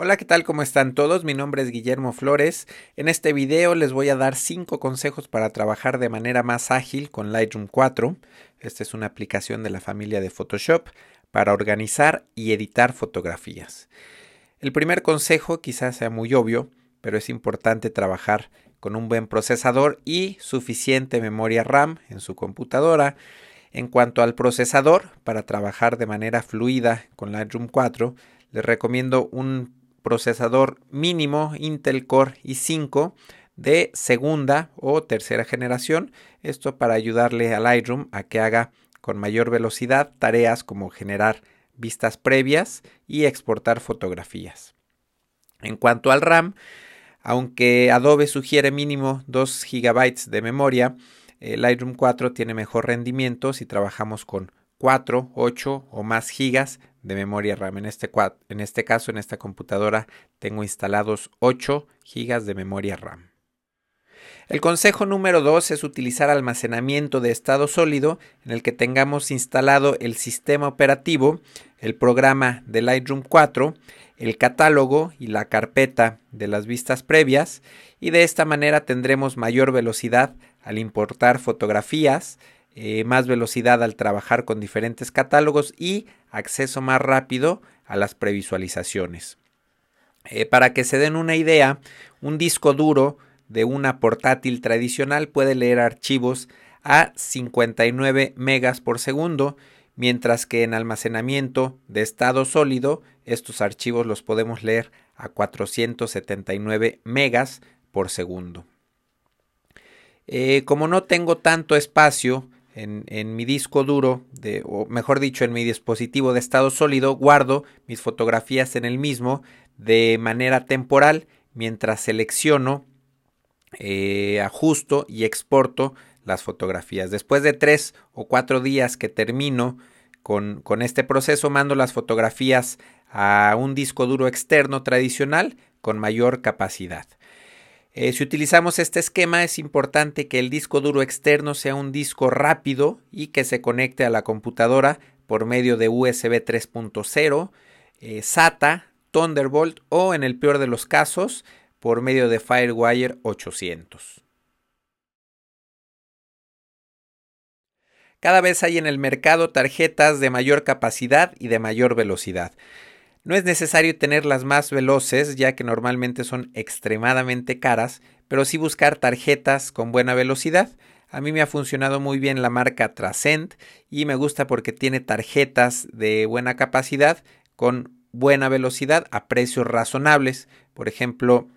Hola, ¿qué tal? ¿Cómo están todos? Mi nombre es Guillermo Flores. En este video les voy a dar 5 consejos para trabajar de manera más ágil con Lightroom 4. Esta es una aplicación de la familia de Photoshop para organizar y editar fotografías. El primer consejo quizás sea muy obvio, pero es importante trabajar con un buen procesador y suficiente memoria RAM en su computadora. En cuanto al procesador, para trabajar de manera fluida con Lightroom 4, les recomiendo un procesador mínimo Intel Core i5 de segunda o tercera generación. Esto para ayudarle a Lightroom a que haga con mayor velocidad tareas como generar vistas previas y exportar fotografías. En cuanto al RAM, aunque Adobe sugiere mínimo 2 GB de memoria, Lightroom 4 tiene mejor rendimiento si trabajamos con 4, 8 o más gigas de memoria RAM. En este, en este caso, en esta computadora, tengo instalados 8 gigas de memoria RAM. El consejo número 2 es utilizar almacenamiento de estado sólido en el que tengamos instalado el sistema operativo, el programa de Lightroom 4, el catálogo y la carpeta de las vistas previas y de esta manera tendremos mayor velocidad al importar fotografías, eh, más velocidad al trabajar con diferentes catálogos y acceso más rápido a las previsualizaciones. Eh, para que se den una idea, un disco duro de una portátil tradicional puede leer archivos a 59 megas por segundo, mientras que en almacenamiento de estado sólido estos archivos los podemos leer a 479 megas por segundo. Eh, como no tengo tanto espacio en, mi disco duro, de, o mejor dicho, en mi dispositivo de estado sólido, guardo mis fotografías en el mismo de manera temporal mientras selecciono, eh, ajusto y exporto las fotografías. Después de tres o cuatro días que termino con, con este proceso, mando las fotografías a un disco duro externo tradicional con mayor capacidad. Eh, si utilizamos este esquema es importante que el disco duro externo sea un disco rápido y que se conecte a la computadora por medio de USB 3.0, eh, SATA, Thunderbolt o en el peor de los casos por medio de Firewire 800. Cada vez hay en el mercado tarjetas de mayor capacidad y de mayor velocidad. No es necesario tener las más veloces, ya que normalmente son extremadamente caras, pero sí buscar tarjetas con buena velocidad. A mí me ha funcionado muy bien la marca Trascend y me gusta porque tiene tarjetas de buena capacidad con buena velocidad a precios razonables. Por ejemplo,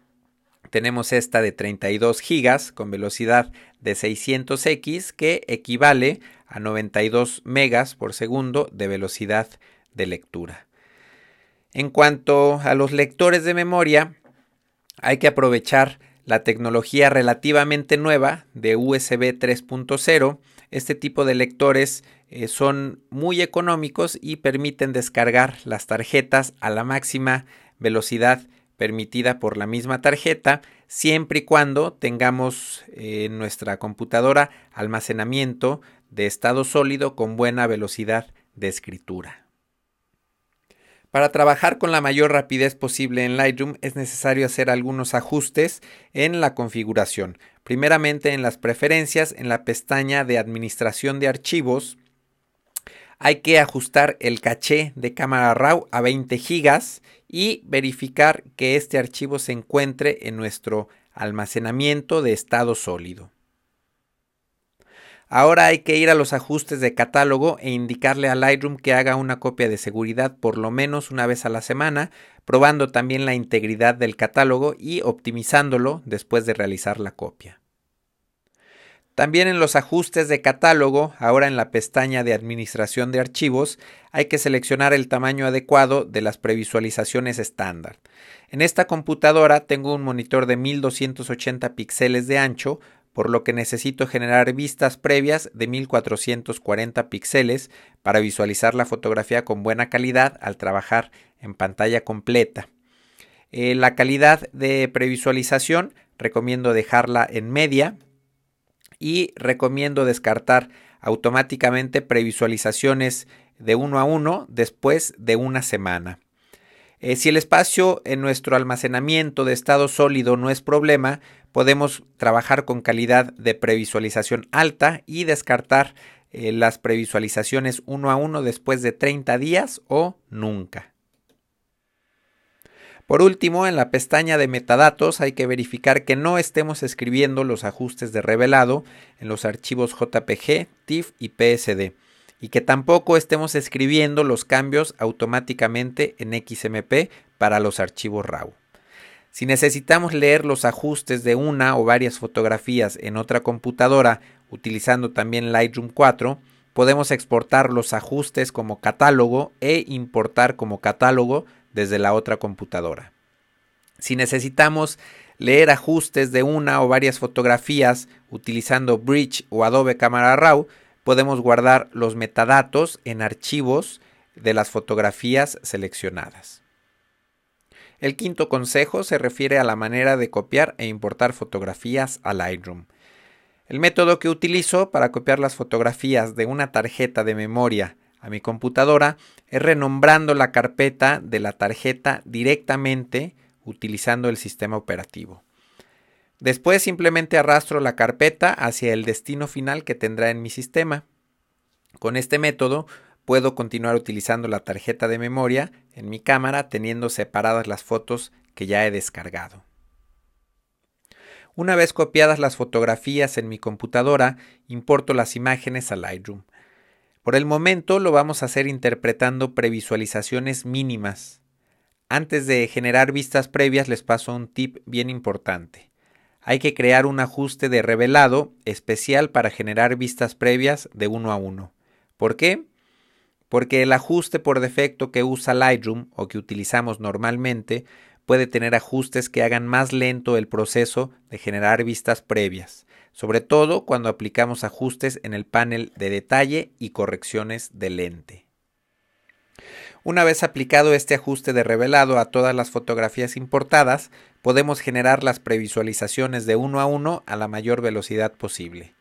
tenemos esta de 32 GB con velocidad de 600X que equivale a 92 megas por segundo de velocidad de lectura. En cuanto a los lectores de memoria, hay que aprovechar la tecnología relativamente nueva de USB 3.0. Este tipo de lectores eh, son muy económicos y permiten descargar las tarjetas a la máxima velocidad permitida por la misma tarjeta, siempre y cuando tengamos eh, en nuestra computadora almacenamiento de estado sólido con buena velocidad de escritura. Para trabajar con la mayor rapidez posible en Lightroom es necesario hacer algunos ajustes en la configuración. Primeramente en las preferencias, en la pestaña de administración de archivos, hay que ajustar el caché de cámara RAW a 20 GB y verificar que este archivo se encuentre en nuestro almacenamiento de estado sólido. Ahora hay que ir a los ajustes de catálogo e indicarle a Lightroom que haga una copia de seguridad por lo menos una vez a la semana, probando también la integridad del catálogo y optimizándolo después de realizar la copia. También en los ajustes de catálogo, ahora en la pestaña de administración de archivos, hay que seleccionar el tamaño adecuado de las previsualizaciones estándar. En esta computadora tengo un monitor de 1280 píxeles de ancho, por lo que necesito generar vistas previas de 1440 píxeles para visualizar la fotografía con buena calidad al trabajar en pantalla completa. Eh, la calidad de previsualización recomiendo dejarla en media y recomiendo descartar automáticamente previsualizaciones de uno a uno después de una semana. Eh, si el espacio en nuestro almacenamiento de estado sólido no es problema, podemos trabajar con calidad de previsualización alta y descartar eh, las previsualizaciones uno a uno después de 30 días o nunca. Por último, en la pestaña de metadatos hay que verificar que no estemos escribiendo los ajustes de revelado en los archivos JPG, TIFF y PSD y que tampoco estemos escribiendo los cambios automáticamente en XMP para los archivos RAW. Si necesitamos leer los ajustes de una o varias fotografías en otra computadora utilizando también Lightroom 4, podemos exportar los ajustes como catálogo e importar como catálogo desde la otra computadora. Si necesitamos leer ajustes de una o varias fotografías utilizando Bridge o Adobe Camera Raw, podemos guardar los metadatos en archivos de las fotografías seleccionadas. El quinto consejo se refiere a la manera de copiar e importar fotografías a Lightroom. El método que utilizo para copiar las fotografías de una tarjeta de memoria a mi computadora es renombrando la carpeta de la tarjeta directamente utilizando el sistema operativo. Después simplemente arrastro la carpeta hacia el destino final que tendrá en mi sistema. Con este método puedo continuar utilizando la tarjeta de memoria en mi cámara teniendo separadas las fotos que ya he descargado. Una vez copiadas las fotografías en mi computadora, importo las imágenes a Lightroom. Por el momento lo vamos a hacer interpretando previsualizaciones mínimas. Antes de generar vistas previas les paso un tip bien importante hay que crear un ajuste de revelado especial para generar vistas previas de uno a uno. ¿Por qué? Porque el ajuste por defecto que usa Lightroom o que utilizamos normalmente puede tener ajustes que hagan más lento el proceso de generar vistas previas, sobre todo cuando aplicamos ajustes en el panel de detalle y correcciones de lente. Una vez aplicado este ajuste de revelado a todas las fotografías importadas, podemos generar las previsualizaciones de uno a uno a la mayor velocidad posible.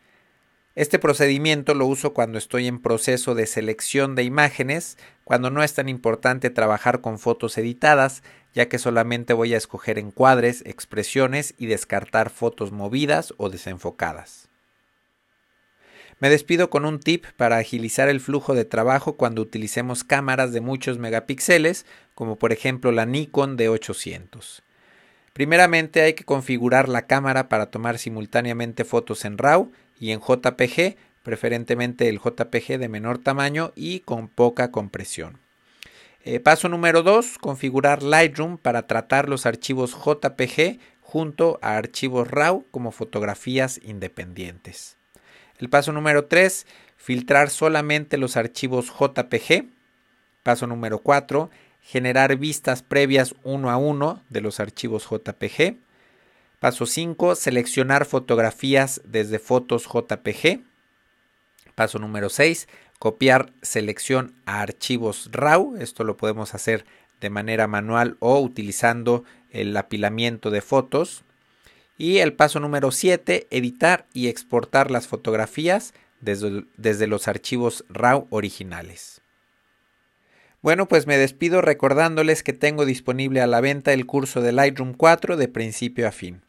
Este procedimiento lo uso cuando estoy en proceso de selección de imágenes, cuando no es tan importante trabajar con fotos editadas, ya que solamente voy a escoger encuadres, expresiones y descartar fotos movidas o desenfocadas. Me despido con un tip para agilizar el flujo de trabajo cuando utilicemos cámaras de muchos megapíxeles, como por ejemplo la Nikon D800. Primeramente hay que configurar la cámara para tomar simultáneamente fotos en RAW y en JPG, preferentemente el JPG de menor tamaño y con poca compresión. Eh, paso número 2, configurar Lightroom para tratar los archivos JPG junto a archivos RAW como fotografías independientes. El paso número 3, filtrar solamente los archivos JPG. Paso número 4, generar vistas previas uno a uno de los archivos JPG. Paso 5, seleccionar fotografías desde fotos JPG. Paso número 6, copiar selección a archivos RAW. Esto lo podemos hacer de manera manual o utilizando el apilamiento de fotos. Y el paso número 7, editar y exportar las fotografías desde, desde, los archivos RAW originales. Bueno, pues me despido recordándoles que tengo disponible a la venta el curso de Lightroom 4 de principio a fin.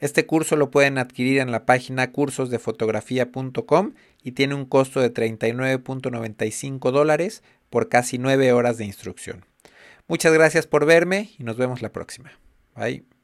Este curso lo pueden adquirir en la página cursosdefotografía.com y tiene un costo de 39.95 dólares por casi 9 horas de instrucción. Muchas gracias por verme y nos vemos la próxima. Bye.